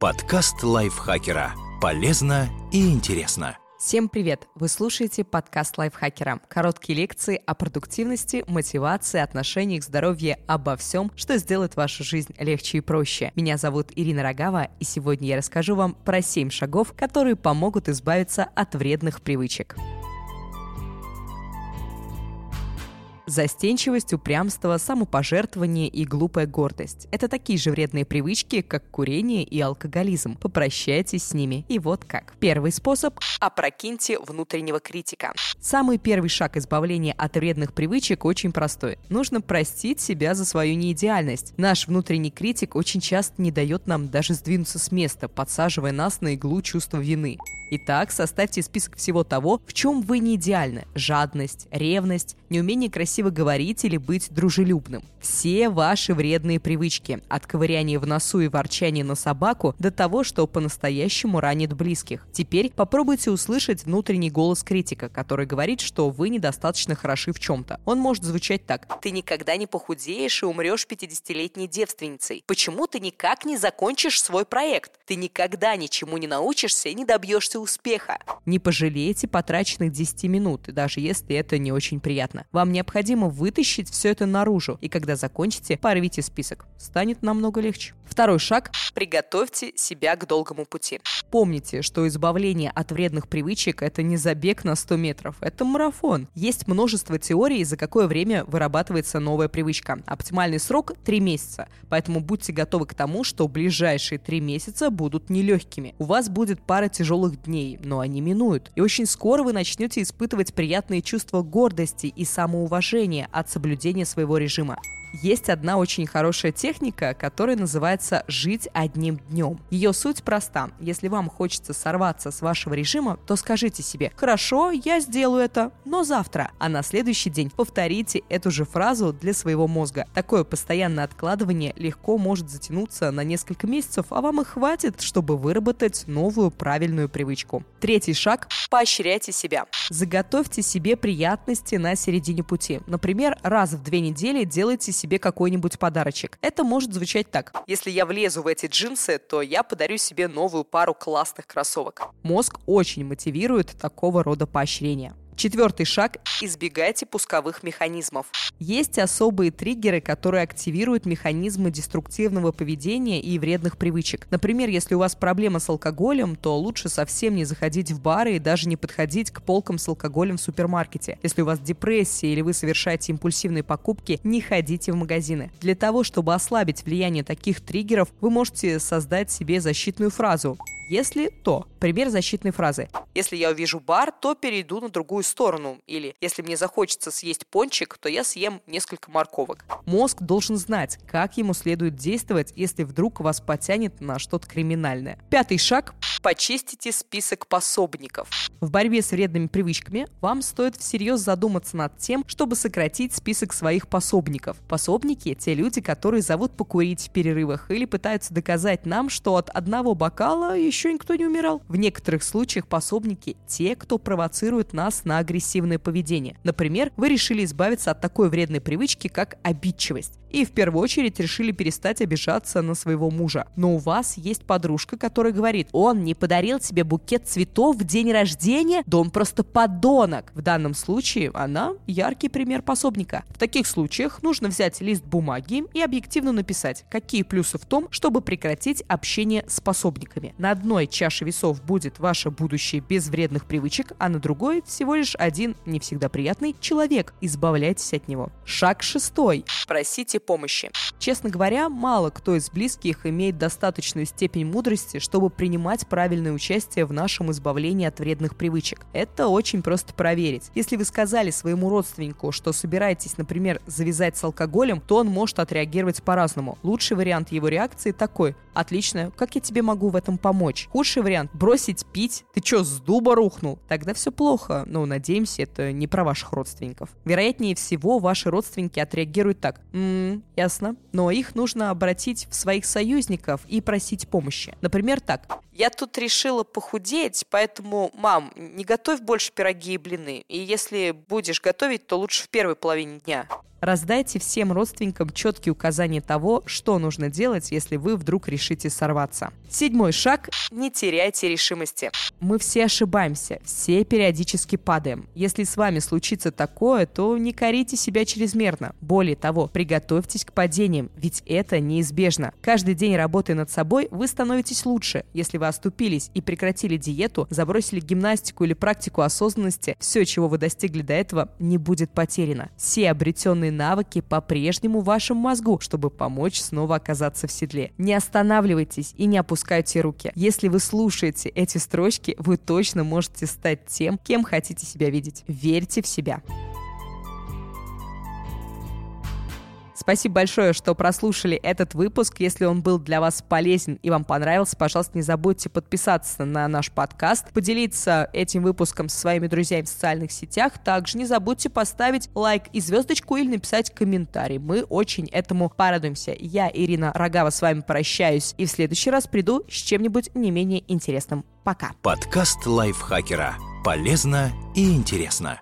Подкаст лайфхакера. Полезно и интересно. Всем привет! Вы слушаете подкаст лайфхакера. Короткие лекции о продуктивности, мотивации, отношениях, здоровье, обо всем, что сделает вашу жизнь легче и проще. Меня зовут Ирина Рогава, и сегодня я расскажу вам про 7 шагов, которые помогут избавиться от вредных привычек. Застенчивость, упрямство, самопожертвование и глупая гордость – это такие же вредные привычки, как курение и алкоголизм. Попрощайтесь с ними. И вот как. Первый способ – опрокиньте внутреннего критика. Самый первый шаг избавления от вредных привычек очень простой. Нужно простить себя за свою неидеальность. Наш внутренний критик очень часто не дает нам даже сдвинуться с места, подсаживая нас на иглу чувства вины. Итак, составьте список всего того, в чем вы не идеальны. Жадность, ревность, неумение красиво говорить или быть дружелюбным. Все ваши вредные привычки, от ковыряния в носу и ворчания на собаку до того, что по-настоящему ранит близких. Теперь попробуйте услышать внутренний голос критика, который говорит, что вы недостаточно хороши в чем-то. Он может звучать так. Ты никогда не похудеешь и умрешь 50-летней девственницей. Почему ты никак не закончишь свой проект? Ты никогда ничему не научишься и не добьешься успеха. Не пожалейте потраченных 10 минут, даже если это не очень приятно. Вам необходимо вытащить все это наружу, и когда закончите, порвите список. Станет намного легче. Второй шаг – приготовьте себя к долгому пути. Помните, что избавление от вредных привычек – это не забег на 100 метров, это марафон. Есть множество теорий, за какое время вырабатывается новая привычка. Оптимальный срок – 3 месяца, поэтому будьте готовы к тому, что ближайшие 3 месяца будут нелегкими. У вас будет пара тяжелых дней, но они минуют. И очень скоро вы начнете испытывать приятные чувства гордости и самоуважения от соблюдения своего режима. Есть одна очень хорошая техника, которая называется «жить одним днем». Ее суть проста. Если вам хочется сорваться с вашего режима, то скажите себе «Хорошо, я сделаю это, но завтра». А на следующий день повторите эту же фразу для своего мозга. Такое постоянное откладывание легко может затянуться на несколько месяцев, а вам и хватит, чтобы выработать новую правильную привычку. Третий шаг – поощряйте себя. Заготовьте себе приятности на середине пути. Например, раз в две недели делайте себе какой-нибудь подарочек. Это может звучать так. Если я влезу в эти джинсы, то я подарю себе новую пару классных кроссовок. Мозг очень мотивирует такого рода поощрения. Четвертый шаг – избегайте пусковых механизмов. Есть особые триггеры, которые активируют механизмы деструктивного поведения и вредных привычек. Например, если у вас проблема с алкоголем, то лучше совсем не заходить в бары и даже не подходить к полкам с алкоголем в супермаркете. Если у вас депрессия или вы совершаете импульсивные покупки, не ходите в магазины. Для того, чтобы ослабить влияние таких триггеров, вы можете создать себе защитную фразу если то. Пример защитной фразы. Если я увижу бар, то перейду на другую сторону. Или если мне захочется съесть пончик, то я съем несколько морковок. Мозг должен знать, как ему следует действовать, если вдруг вас потянет на что-то криминальное. Пятый шаг Почистите список пособников. В борьбе с вредными привычками вам стоит всерьез задуматься над тем, чтобы сократить список своих пособников. Пособники – те люди, которые зовут покурить в перерывах или пытаются доказать нам, что от одного бокала еще никто не умирал. В некоторых случаях пособники – те, кто провоцирует нас на агрессивное поведение. Например, вы решили избавиться от такой вредной привычки, как обидчивость и в первую очередь решили перестать обижаться на своего мужа. Но у вас есть подружка, которая говорит, он не подарил тебе букет цветов в день рождения, да он просто подонок. В данном случае она яркий пример пособника. В таких случаях нужно взять лист бумаги и объективно написать, какие плюсы в том, чтобы прекратить общение с пособниками. На одной чаше весов будет ваше будущее без вредных привычек, а на другой всего лишь один, не всегда приятный, человек. Избавляйтесь от него. Шаг шестой. Просите помощи. Честно говоря, мало кто из близких имеет достаточную степень мудрости, чтобы принимать правильное участие в нашем избавлении от вредных привычек. Это очень просто проверить. Если вы сказали своему родственнику, что собираетесь, например, завязать с алкоголем, то он может отреагировать по-разному. Лучший вариант его реакции такой. Отлично, как я тебе могу в этом помочь? Худший вариант – бросить пить. Ты чё, с дуба рухнул? Тогда все плохо. Но, надеемся, это не про ваших родственников. Вероятнее всего, ваши родственники отреагируют так. М-м, ясно. Но их нужно обратить в своих союзников и просить помощи. Например, так. Я тут решила похудеть, поэтому, мам, не готовь больше пироги и блины. И если будешь готовить, то лучше в первой половине дня. Раздайте всем родственникам четкие указания того, что нужно делать, если вы вдруг решите сорваться. Седьмой шаг – не теряйте решимости. Мы все ошибаемся, все периодически падаем. Если с вами случится такое, то не корите себя чрезмерно. Более того, приготовьтесь к падениям, ведь это неизбежно. Каждый день работая над собой, вы становитесь лучше. Если вы оступились и прекратили диету, забросили гимнастику или практику осознанности, все, чего вы достигли до этого, не будет потеряно. Все обретенные навыки по-прежнему в вашем мозгу, чтобы помочь снова оказаться в седле. Не останавливайтесь и не опускайте руки. Если вы слушаете эти строчки, вы точно можете стать тем, кем хотите себя видеть. Верьте в себя. Спасибо большое, что прослушали этот выпуск. Если он был для вас полезен и вам понравился, пожалуйста, не забудьте подписаться на наш подкаст, поделиться этим выпуском со своими друзьями в социальных сетях. Также не забудьте поставить лайк и звездочку или написать комментарий. Мы очень этому порадуемся. Я, Ирина Рогава, с вами прощаюсь и в следующий раз приду с чем-нибудь не менее интересным. Пока. Подкаст лайфхакера. Полезно и интересно.